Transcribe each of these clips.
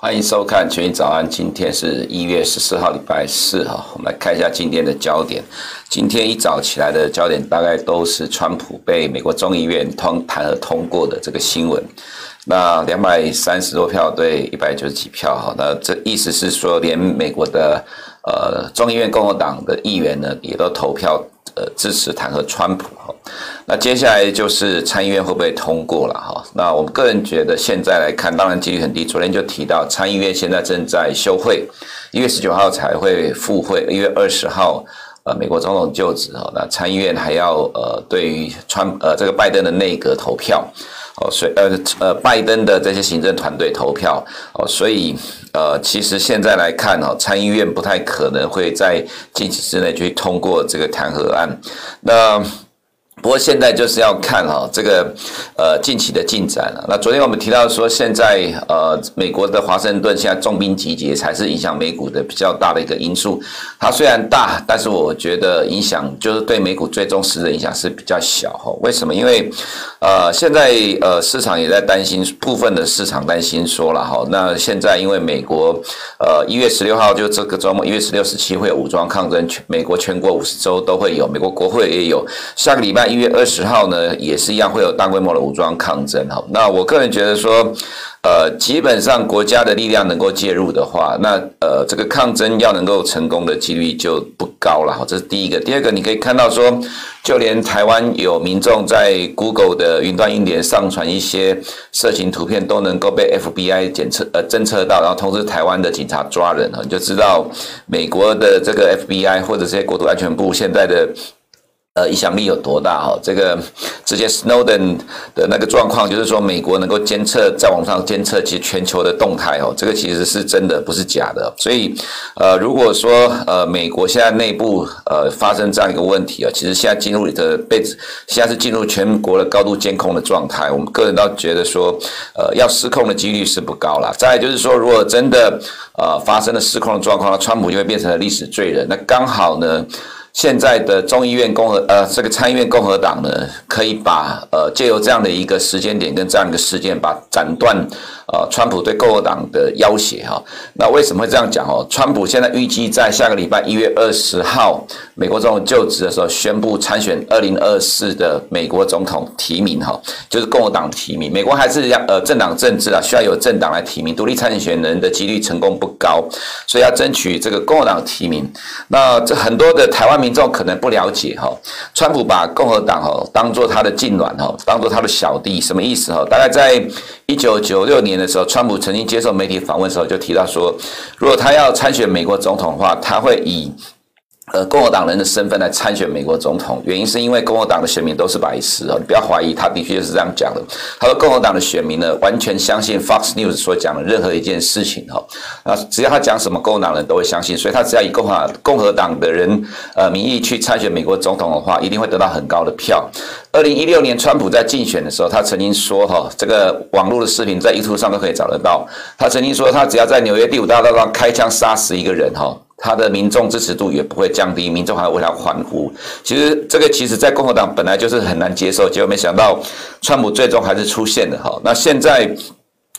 欢迎收看《全民早安》，今天是一月十四号，礼拜四哈。我们来看一下今天的焦点。今天一早起来的焦点大概都是川普被美国众议院通弹劾通过的这个新闻。那两百三十多票对一百九十几票哈，那这意思是说，连美国的呃众议院共和党的议员呢，也都投票支持弹劾川普哈。那接下来就是参议院会不会通过了哈？那我们个人觉得现在来看，当然几率很低。昨天就提到参议院现在正在休会，一月十九号才会复会，一月二十号呃美国总统就职哈。那参议院还要呃对于川呃这个拜登的内阁投票哦，所以呃呃拜登的这些行政团队投票哦，所以呃其实现在来看哦，参议院不太可能会在近期之内去通过这个弹劾案。那不过现在就是要看哈这个呃近期的进展了。那昨天我们提到说，现在呃美国的华盛顿现在重兵集结才是影响美股的比较大的一个因素。它虽然大，但是我觉得影响就是对美股最终实质的影响是比较小哈。为什么？因为呃现在呃市场也在担心，部分的市场担心说了哈。那现在因为美国呃一月十六号就这个周末一月十六十七会有武装抗争，全美国全国五十州都会有，美国国会也有，下个礼拜。一月二十号呢，也是一样会有大规模的武装抗争哈。那我个人觉得说，呃，基本上国家的力量能够介入的话，那呃，这个抗争要能够成功的几率就不高了哈。这是第一个。第二个，你可以看到说，就连台湾有民众在 Google 的云端硬碟上传一些色情图片，都能够被 FBI 检测呃侦测到，然后通知台湾的警察抓人哈。你就知道美国的这个 FBI 或者这些国土安全部现在的。呃，影响力有多大哈？这个直接 Snowden 的那个状况，就是说美国能够监测，在网上监测其实全球的动态哦，这个其实是真的，不是假的。所以，呃，如果说呃美国现在内部呃发生这样一个问题啊，其实现在进入的被现在是进入全国的高度监控的状态。我们个人倒觉得说，呃，要失控的几率是不高了。再就是说，如果真的呃发生了失控的状况，那川普就会变成了历史罪人。那刚好呢。现在的众议院共和呃，这个参议院共和党呢，可以把呃借由这样的一个时间点跟这样一个事件，把斩断。呃，川普对共和党的要挟哈，那为什么会这样讲哦？川普现在预计在下个礼拜一月二十号，美国总统就职的时候，宣布参选二零二四的美国总统提名哈，就是共和党提名。美国还是要呃政党政治啊，需要有政党来提名，独立参选人的几率成功不高，所以要争取这个共和党提名。那这很多的台湾民民众可能不了解哈，川普把共和党哈当做他的近卵哈，当做他的小弟，什么意思哈？大概在一九九六年的时候，川普曾经接受媒体访问的时候就提到说，如果他要参选美国总统的话，他会以。呃，共和党人的身份来参选美国总统，原因是因为共和党的选民都是白痴哦，你不要怀疑，他的确是这样讲的。他说，共和党的选民呢，完全相信 Fox News 所讲的任何一件事情哈，啊，只要他讲什么，共和党人都会相信，所以他只要以共和共和党的人呃名义去参选美国总统的话，一定会得到很高的票。二零一六年，川普在竞选的时候，他曾经说哈，这个网络的视频在 YouTube 上都可以找得到，他曾经说，他只要在纽约第五大道上开枪杀死一个人哈。他的民众支持度也不会降低，民众还为他欢呼。其实这个其实在共和党本来就是很难接受，结果没想到川普最终还是出现了哈。那现在。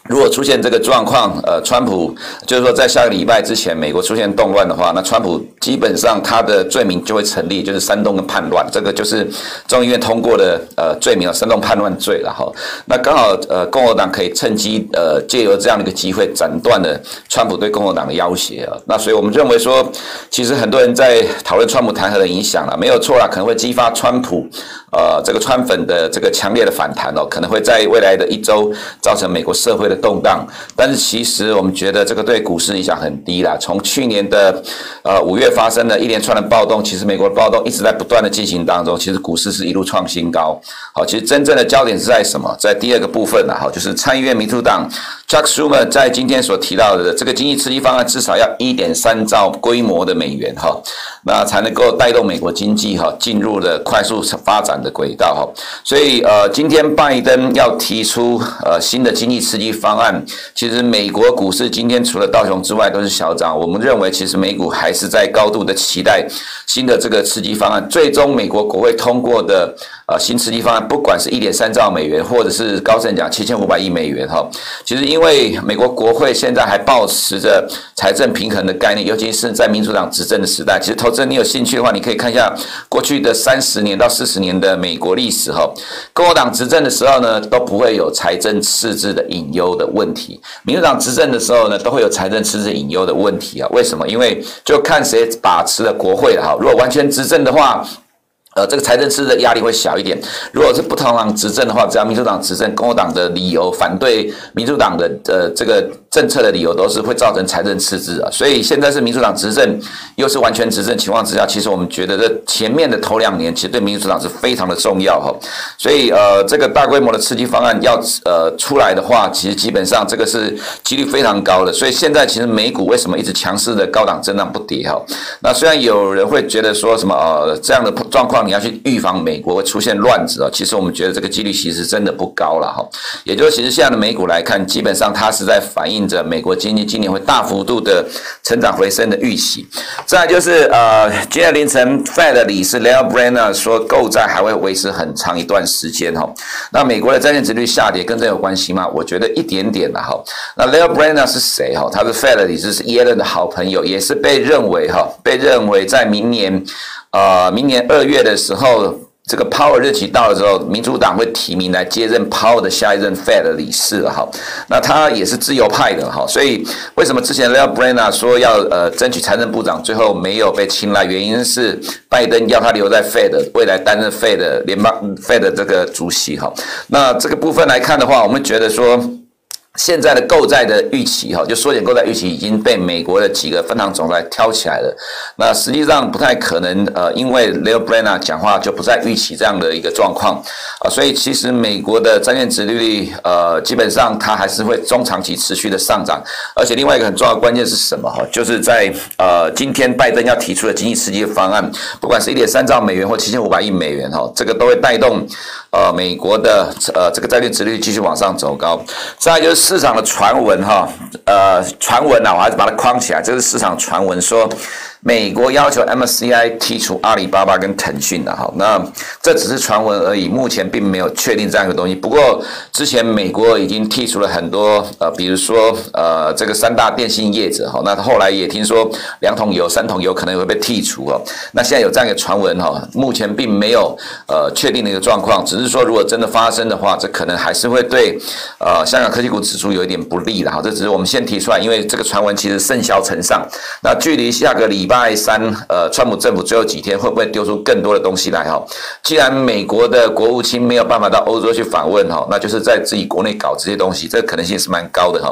如果出现这个状况，呃，川普就是说在下个礼拜之前，美国出现动乱的话，那川普基本上他的罪名就会成立，就是煽动跟叛乱，这个就是众议院通过的呃罪名，煽动叛乱罪了哈。那刚好呃共和党可以趁机呃借由这样的一个机会斩断了川普对共和党的要挟啊。那所以我们认为说，其实很多人在讨论川普弹劾的影响了，没有错啦，可能会激发川普。呃，这个川粉的这个强烈的反弹哦，可能会在未来的一周造成美国社会的动荡。但是其实我们觉得这个对股市影响很低啦。从去年的呃五月发生的一连串的暴动，其实美国的暴动一直在不断的进行当中，其实股市是一路创新高。好，其实真正的焦点是在什么？在第二个部分呢？好，就是参议院民主党 Chuck Schumer 在今天所提到的这个经济刺激方案，至少要一点三兆规模的美元哈，那才能够带动美国经济哈进入了快速发展的轨道哈，所以呃，今天拜登要提出呃新的经济刺激方案，其实美国股市今天除了道琼之外都是小涨。我们认为其实美股还是在高度的期待新的这个刺激方案，最终美国国会通过的呃新刺激方案，不管是一点三兆美元，或者是高盛讲七千五百亿美元哈，其实因为美国国会现在还抱持着财政平衡的概念，尤其是在民主党执政的时代，其实投资人你有兴趣的话，你可以看一下过去的三十年到四十年的美国历史哈，共和党执政的时候呢，都不会有财政赤字的隐忧的问题，民主党执政的时候呢，都会有财政赤字隐忧的问题啊，为什么？因为就看谁把持了国会了哈，如果完全执政的话。呃，这个财政赤字的压力会小一点。如果是不同党执政的话，只要民主党执政，共和党的理由反对民主党的呃这个政策的理由，都是会造成财政赤字啊。所以现在是民主党执政，又是完全执政情况之下，其实我们觉得这前面的头两年，其实对民主党是非常的重要哈。所以呃，这个大规模的刺激方案要呃出来的话，其实基本上这个是几率非常高的。所以现在其实美股为什么一直强势的高档震荡不跌哈？那虽然有人会觉得说什么呃这样的状况。你要去预防美国会出现乱子啊，其实我们觉得这个几率其实真的不高了哈。也就是其实现在的美股来看，基本上它是在反映着美国经济今年会大幅度的成长回升的预期。再就是呃，今天凌晨 Fed 理事 Lael Brainard 说，购债还会维持很长一段时间哈。那美国的债券殖率下跌跟这有关系吗？我觉得一点点的哈。那 Lael Brainard 是谁哈？他是 Fed 理事，是耶伦的好朋友，也是被认为哈，被认为在明年。呃，明年二月的时候，这个 Powell 日期到了之后，民主党会提名来接任 Powell 的下一任 Fed 的理事哈。那他也是自由派的哈，所以为什么之前 Lael Brainard 说要呃争取财政部长，最后没有被青睐？原因是拜登要他留在 Fed，未来担任 Fed 联邦 Fed 的这个主席哈。那这个部分来看的话，我们觉得说。现在的购债的预期，哈，就缩减购债预期已经被美国的几个分行总裁挑起来了。那实际上不太可能，呃，因为 Lael Brainard 讲话就不再预期这样的一个状况啊，所以其实美国的债券殖利率，呃，基本上它还是会中长期持续的上涨。而且另外一个很重要的关键是什么？哈，就是在呃今天拜登要提出的经济刺激方案，不管是一点三兆美元或七千五百亿美元，哈，这个都会带动。呃，美国的呃这个债券殖率继续往上走高，再来就是市场的传闻哈，呃传闻啊，我还是把它框起来，这是市场传闻说。美国要求 MSCI 剔除阿里巴巴跟腾讯的哈，那这只是传闻而已，目前并没有确定这样一个东西。不过之前美国已经剔除了很多呃，比如说呃这个三大电信业者哈，那后来也听说两桶油、三桶油可能也会被剔除哦。那现在有这样一个传闻哈，目前并没有呃确定的一个状况，只是说如果真的发生的话，这可能还是会对呃香港科技股指数有一点不利的哈。这只是我们先提出来，因为这个传闻其实甚嚣尘上，那距离下个礼。拜三，呃，川普政府最后几天会不会丢出更多的东西来？哈，既然美国的国务卿没有办法到欧洲去访问，哈，那就是在自己国内搞这些东西，这可能性是蛮高的，哈。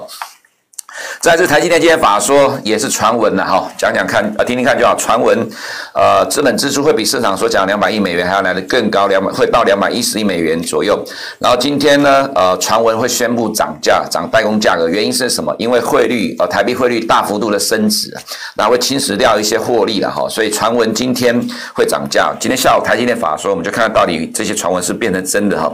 在这台积电今天法说也是传闻了哈，讲讲看，呃，听听看就好。传闻，呃，资本支出会比市场所讲两百亿美元还要来得更高，两百会到两百一十亿美元左右。然后今天呢，呃，传闻会宣布涨价，涨代工价格，原因是什么？因为汇率，呃，台币汇率大幅度的升值，那会侵蚀掉一些获利了哈。所以传闻今天会涨价。今天下午台积电法说，我们就看看到底这些传闻是变成真的哈。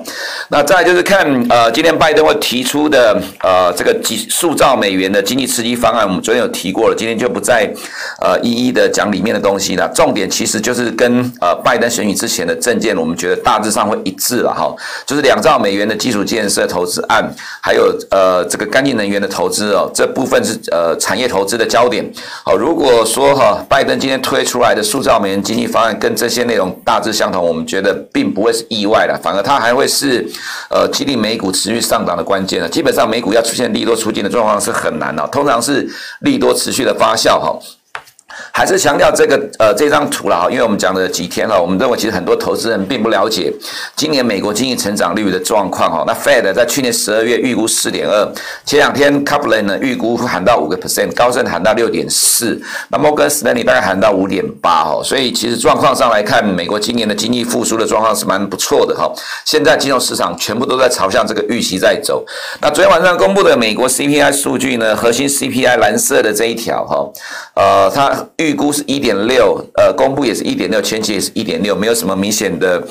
那再就是看，呃，今天拜登会提出的，呃，这个几数兆美元的经济。刺激方案，我们昨天有提过了，今天就不再呃一一的讲里面的东西了。重点其实就是跟呃拜登选举之前的政见，我们觉得大致上会一致了哈。就是两兆美元的基础建设投资案，还有呃这个干净能源的投资哦，这部分是呃产业投资的焦点。好，如果说哈拜登今天推出来的数兆美元经济方案跟这些内容大致相同，我们觉得并不会是意外的，反而它还会是呃激励美股持续上涨的关键了。基本上美股要出现利多出尽的状况是很难通常是利多持续的发酵哈。还是强调这个呃这张图了哈，因为我们讲了几天了，我们认为其实很多投资人并不了解今年美国经济成长率的状况哈。那 Fed 在去年十二月预估四点二，前两天 Kaplan 呢预估喊到五个 percent，高盛喊到六点四，那摩根士丹利大概喊到五点八哈。所以其实状况上来看，美国今年的经济复苏的状况是蛮不错的哈。现在金融市场全部都在朝向这个预期在走。那昨天晚上公布的美国 CPI 数据呢，核心 CPI 蓝色的这一条哈，呃它。预估是一点六，呃，公布也是一点六，前期也是一点六，没有什么明显的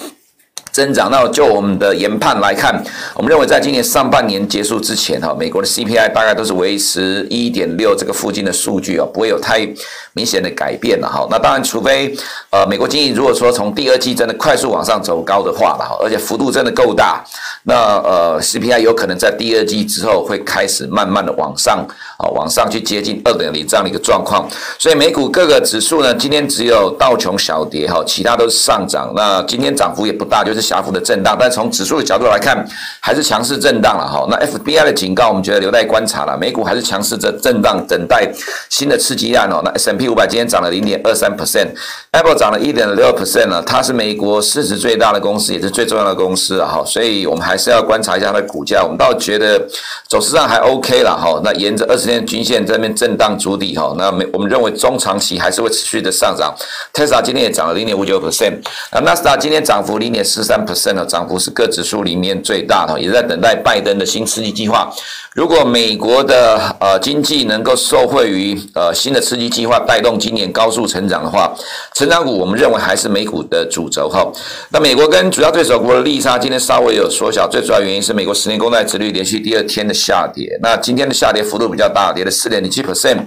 增长。那就我们的研判来看，我们认为在今年上半年结束之前，哈，美国的 CPI 大概都是维持一点六这个附近的数据啊，不会有太明显的改变了哈。那当然，除非呃美国经济如果说从第二季真的快速往上走高的话了，而且幅度真的够大，那呃 CPI 有可能在第二季之后会开始慢慢的往上啊，往上去接近二点零这样的一个状况。所以美股各个指数呢，今天只有道琼小跌哈，其他都是上涨。那今天涨幅也不大，就是小幅的震荡。但从指数的角度来看，还是强势震荡了哈。那 FBI 的警告，我们觉得留待观察了。美股还是强势的震荡，等待新的刺激案哦。那 S&P 五百今天涨了零点二三 percent，Apple 涨了一点六 percent 了。它是美国市值最大的公司，也是最重要的公司啊哈。所以我们还是要观察一下它的股价。我们倒觉得走势上还 OK 了哈。那沿着二十天均线这边震荡筑底哈。那我们认为中长期还是会持续的上涨。Tesla 今天也涨了零点五九 percent，那纳斯达今天涨幅零点四三 percent 的涨幅是各指数里面最大的，也在等待拜登的新刺激计划。如果美国的呃经济能够受惠于呃新的刺激计划带动今年高速成长的话，成长股我们认为还是美股的主轴哈。那美国跟主要对手国的利差今天稍微有缩小，最主要原因是美国十年公债殖率连续第二天的下跌，那今天的下跌幅度比较大，跌了四点零七 percent。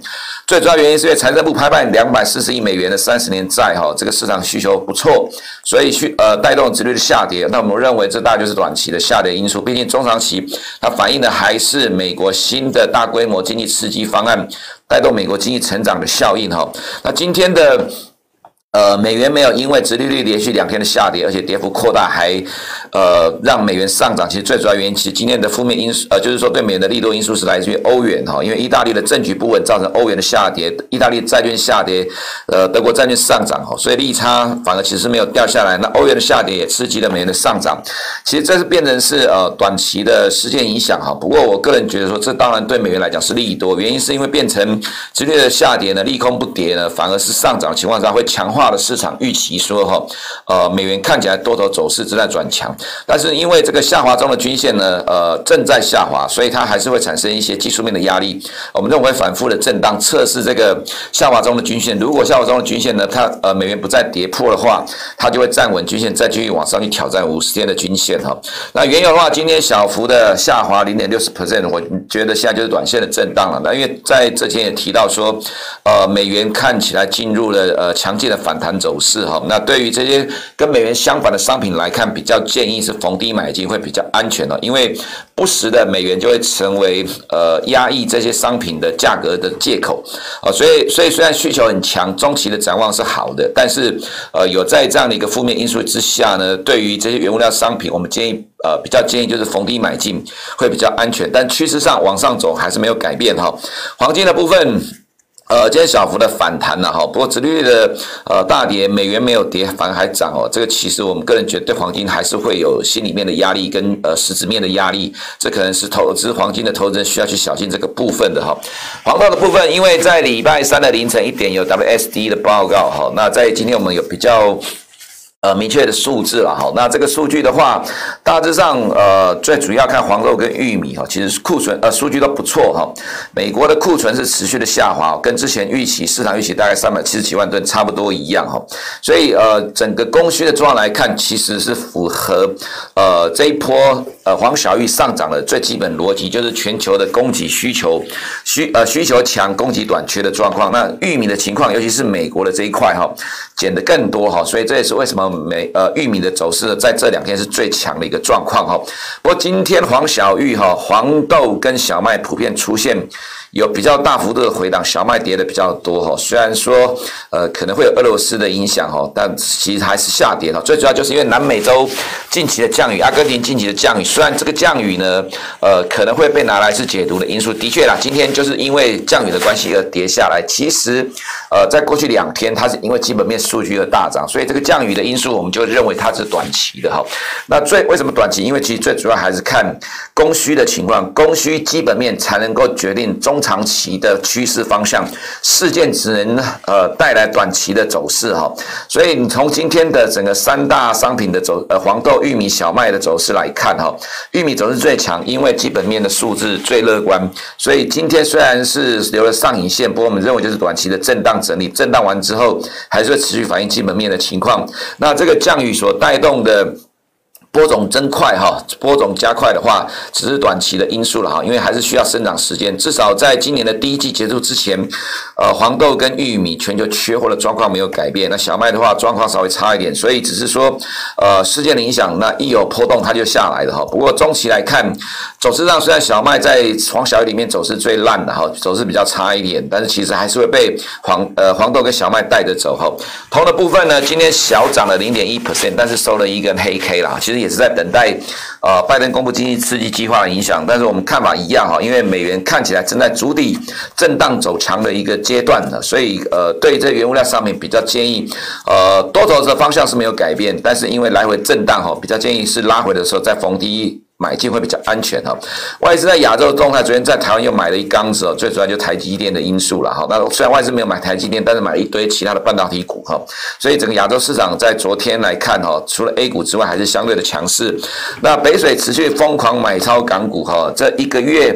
最主要原因是因为财政部拍卖两百四十亿美元的三十年债哈，这个市场需求不错，所以去呃带动殖利率的下跌。那我们认为这大就是短期的下跌因素，毕竟中长期它反映的还是。美国新的大规模经济刺激方案带动美国经济成长的效应哈，那今天的。呃，美元没有因为殖利率连续两天的下跌，而且跌幅扩大，还呃让美元上涨。其实最主要原因，其实今天的负面因素，呃，就是说对美元的利多因素是来自于欧元哈，因为意大利的政局不稳造成欧元的下跌，意大利债券下跌，呃，德国债券上涨哈，所以利差反而其实没有掉下来。那欧元的下跌也刺激了美元的上涨。其实这是变成是呃短期的事件影响哈。不过我个人觉得说，这当然对美元来讲是利多，原因是因为变成直接的下跌呢，利空不跌呢，反而是上涨的情况下会强化。大的市场预期说哈，呃，美元看起来多头走势正在转强，但是因为这个下滑中的均线呢，呃，正在下滑，所以它还是会产生一些技术面的压力。我们认为反复的震荡测试这个下滑中的均线，如果下滑中的均线呢，它呃美元不再跌破的话，它就会站稳均线，再继续往上去挑战五十天的均线哈。那原油的话，今天小幅的下滑零点六十 percent，我觉得现在就是短线的震荡了。那因为在之前也提到说，呃，美元看起来进入了呃强劲的反。谈走势哈，那对于这些跟美元相反的商品来看，比较建议是逢低买进会比较安全的，因为不时的美元就会成为呃压抑这些商品的价格的借口。啊，所以所以虽然需求很强，中期的展望是好的，但是呃有在这样的一个负面因素之下呢，对于这些原物料商品，我们建议呃比较建议就是逢低买进会比较安全，但趋势上往上走还是没有改变哈，黄金的部分。呃，今天小幅的反弹了哈，不过殖利率的呃大跌，美元没有跌，反而还涨哦。这个其实我们个人觉得对黄金还是会有心里面的压力跟呃实质面的压力，这可能是投资黄金的投资人需要去小心这个部分的哈。黄道的部分，因为在礼拜三的凌晨一点有 WSD 的报告哈，那在今天我们有比较。呃，明确的数字了哈，那这个数据的话，大致上呃，最主要看黄豆跟玉米哈，其实库存呃数据都不错哈。美国的库存是持续的下滑，跟之前预期市场预期大概三百七十七万吨差不多一样哈。所以呃，整个供需的状况来看，其实是符合呃这一波呃黄小玉上涨的最基本逻辑，就是全球的供给需求需呃需求强，供给短缺的状况。那玉米的情况，尤其是美国的这一块哈，减的更多哈，所以这也是为什么。美呃玉米的走势在这两天是最强的一个状况哈，不过今天黄小玉哈黄豆跟小麦普遍出现。有比较大幅度的回档，小麦跌的比较多哈。虽然说呃可能会有俄罗斯的影响哈，但其实还是下跌了。最主要就是因为南美洲近期的降雨，阿根廷近期的降雨，虽然这个降雨呢呃可能会被拿来是解读的因素，的确啦，今天就是因为降雨的关系而跌下来。其实呃在过去两天它是因为基本面数据而大涨，所以这个降雨的因素我们就认为它是短期的哈。那最为什么短期？因为其实最主要还是看供需的情况，供需基本面才能够决定中。长期的趋势方向，事件只能呃带来短期的走势哈，所以你从今天的整个三大商品的走呃黄豆、玉米、小麦的走势来看哈，玉米走势最强，因为基本面的数字最乐观，所以今天虽然是留了上影线，不过我们认为就是短期的震荡整理，震荡完之后还是会持续反映基本面的情况。那这个降雨所带动的。播种增快哈，播种加快的话，只是短期的因素了哈，因为还是需要生长时间。至少在今年的第一季结束之前，呃，黄豆跟玉米全球缺货的状况没有改变。那小麦的话，状况稍微差一点，所以只是说，呃，事件的影响，那一有波动它就下来了哈。不过中期来看，走势上虽然小麦在黄小玉里面走势最烂的哈，走势比较差一点，但是其实还是会被黄呃黄豆跟小麦带着走哈。铜的部分呢，今天小涨了零点一 percent，但是收了一根黑 K 啦，其实。也是在等待，呃，拜登公布经济刺激计划的影响，但是我们看法一样哈，因为美元看起来正在筑底、震荡走强的一个阶段呢，所以呃，对这原物料上面比较建议，呃，多头的方向是没有改变，但是因为来回震荡哈，比较建议是拉回的时候再逢低。买进会比较安全哈，外资在亚洲的动态，昨天在台湾又买了一缸子哦，最主要就台积电的因素了哈。那虽然外资没有买台积电，但是买了一堆其他的半导体股哈，所以整个亚洲市场在昨天来看哈，除了 A 股之外，还是相对的强势。那北水持续疯狂买超港股哈，这一个月。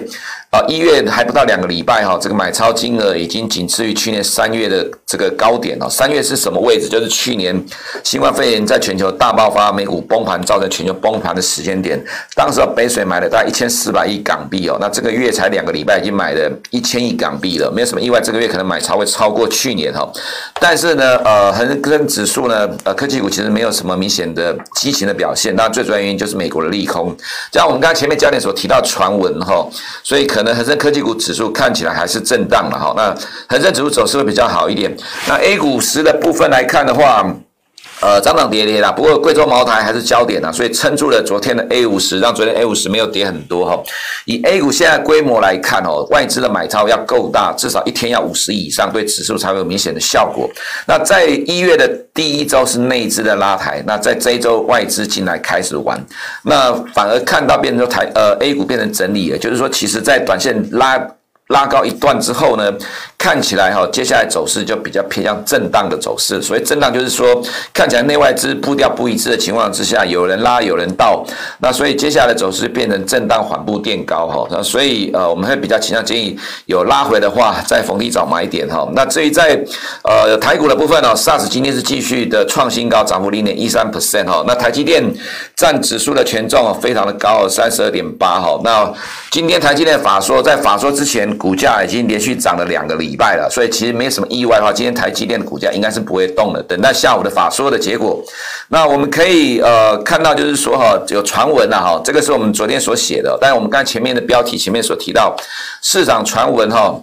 啊，一月还不到两个礼拜哈，这个买超金额已经仅次于去年三月的这个高点了。三月是什么位置？就是去年新冠肺炎在全球大爆发，美股崩盘，造成全球崩盘的时间点。当时北水买了大概一千四百亿港币哦，那这个月才两个礼拜，已经买了一千亿港币了，没有什么意外，这个月可能买超会超过去年哈。但是呢，呃，恒生指数呢，呃，科技股其实没有什么明显的激情的表现。那最主要原因就是美国的利空，像我们刚才前面焦点所提到传闻哈，所以可。可能恒生科技股指数看起来还是震荡了哈，那恒生指数走势会比较好一点。那 A 股十的部分来看的话，呃，涨涨跌跌啦。不过贵州茅台还是焦点啊，所以撑住了昨天的 A 五十，让昨天 A 五十没有跌很多哈。以 A 股现在规模来看哦，外资的买超要够大，至少一天要五十以上，对指数才会有明显的效果。那在一月的第一周是内资的拉抬，那在这一周外资进来开始玩，那反而看到变成台呃 A 股变成整理了，就是说其实在短线拉拉高一段之后呢。看起来哈，接下来走势就比较偏向震荡的走势。所以震荡就是说，看起来内外资步调不一致的情况之下，有人拉，有人倒。那所以接下来的走势变成震荡缓步垫高哈。那所以呃，我们会比较倾向建议有拉回的话，再逢低找买点哈。那至于在呃台股的部分呢，SARS 今天是继续的创新高，涨幅零点一三 percent 哈。那台积电占指数的权重非常的高，三十二点八哈。那今天台积电法说，在法说之前，股价已经连续涨了两个礼拜了，所以其实没什么意外的话，今天台积电的股价应该是不会动的。等待下午的法说的结果，那我们可以呃看到，就是说哈，有传闻呐哈，这个是我们昨天所写的，但是我们刚才前面的标题前面所提到市场传闻哈。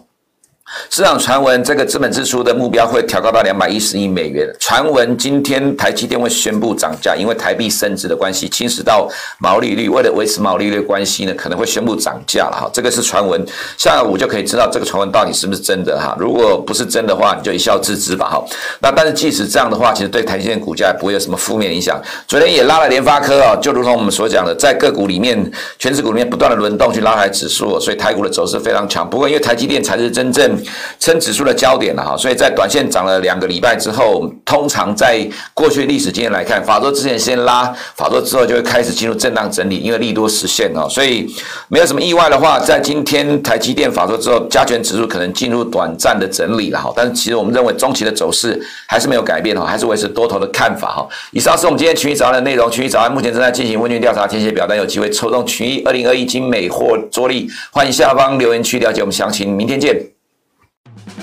市场传闻，这个资本支出的目标会调高到两百一十亿美元。传闻今天台积电会宣布涨价，因为台币升值的关系，侵蚀到毛利率。为了维持毛利率关系呢，可能会宣布涨价了哈。这个是传闻，下午就可以知道这个传闻到底是不是真的哈。如果不是真的话，你就一笑置之吧哈。那但是即使这样的话，其实对台积电股价也不会有什么负面影响。昨天也拉了联发科啊，就如同我们所讲的，在个股里面，权值股里面不断的轮动去拉抬指数，所以台股的走势非常强。不过因为台积电才是真正撑指数的焦点了哈，所以在短线涨了两个礼拜之后，通常在过去历史经验来看，法说之前先拉，法说之后就会开始进入震荡整理，因为利多实现哦，所以没有什么意外的话，在今天台积电法说之后，加权指数可能进入短暂的整理了哈，但是其实我们认为中期的走势还是没有改变哈，还是维持多头的看法哈。以上是我们今天群益早安的内容，群益早安目前正在进行问卷调查，填写表单有机会抽中群益二零二一精美货桌历，欢迎下方留言区了解我们详情，明天见。